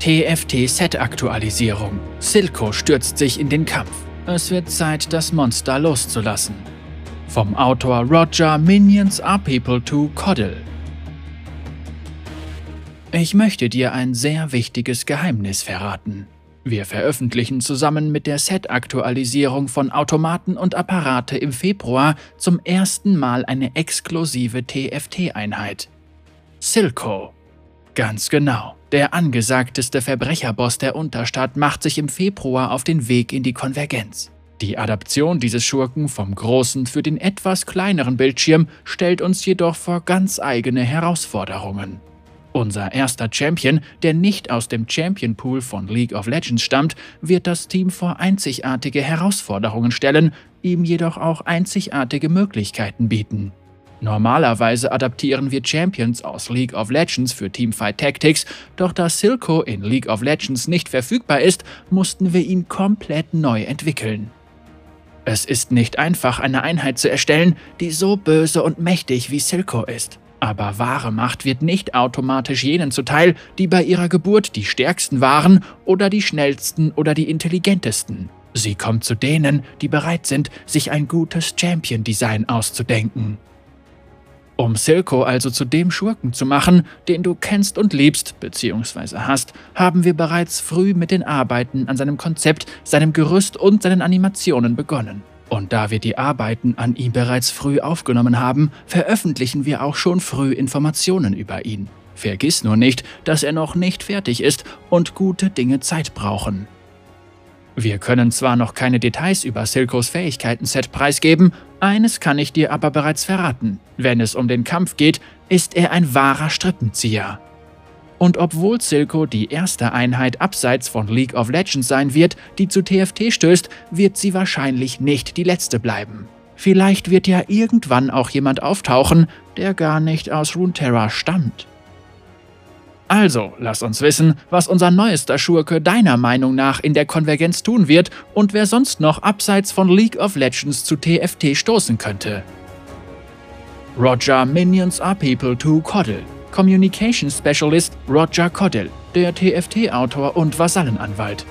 TFT-Set-Aktualisierung. Silco stürzt sich in den Kampf. Es wird Zeit, das Monster loszulassen. Vom Autor Roger Minions are People to Coddle. Ich möchte dir ein sehr wichtiges Geheimnis verraten. Wir veröffentlichen zusammen mit der Set-Aktualisierung von Automaten und Apparate im Februar zum ersten Mal eine exklusive TFT-Einheit. Silco. Ganz genau. Der angesagteste Verbrecherboss der Unterstadt macht sich im Februar auf den Weg in die Konvergenz. Die Adaption dieses Schurken vom großen für den etwas kleineren Bildschirm stellt uns jedoch vor ganz eigene Herausforderungen. Unser erster Champion, der nicht aus dem Champion Pool von League of Legends stammt, wird das Team vor einzigartige Herausforderungen stellen, ihm jedoch auch einzigartige Möglichkeiten bieten. Normalerweise adaptieren wir Champions aus League of Legends für Teamfight Tactics, doch da Silco in League of Legends nicht verfügbar ist, mussten wir ihn komplett neu entwickeln. Es ist nicht einfach, eine Einheit zu erstellen, die so böse und mächtig wie Silco ist. Aber wahre Macht wird nicht automatisch jenen zuteil, die bei ihrer Geburt die stärksten waren oder die schnellsten oder die intelligentesten. Sie kommt zu denen, die bereit sind, sich ein gutes Champion-Design auszudenken. Um Silco also zu dem Schurken zu machen, den du kennst und liebst bzw. hast, haben wir bereits früh mit den Arbeiten an seinem Konzept, seinem Gerüst und seinen Animationen begonnen. Und da wir die Arbeiten an ihm bereits früh aufgenommen haben, veröffentlichen wir auch schon früh Informationen über ihn. Vergiss nur nicht, dass er noch nicht fertig ist und gute Dinge Zeit brauchen. Wir können zwar noch keine Details über Silkos Fähigkeiten-Set preisgeben, eines kann ich dir aber bereits verraten. Wenn es um den Kampf geht, ist er ein wahrer Strippenzieher. Und obwohl Silco die erste Einheit abseits von League of Legends sein wird, die zu TFT stößt, wird sie wahrscheinlich nicht die letzte bleiben. Vielleicht wird ja irgendwann auch jemand auftauchen, der gar nicht aus Runeterra stammt. Also, lass uns wissen, was unser neuester Schurke deiner Meinung nach in der Konvergenz tun wird und wer sonst noch abseits von League of Legends zu TFT stoßen könnte. Roger Minions are people to coddle. Communication Specialist Roger Coddell, der TFT-Autor und Vasallenanwalt.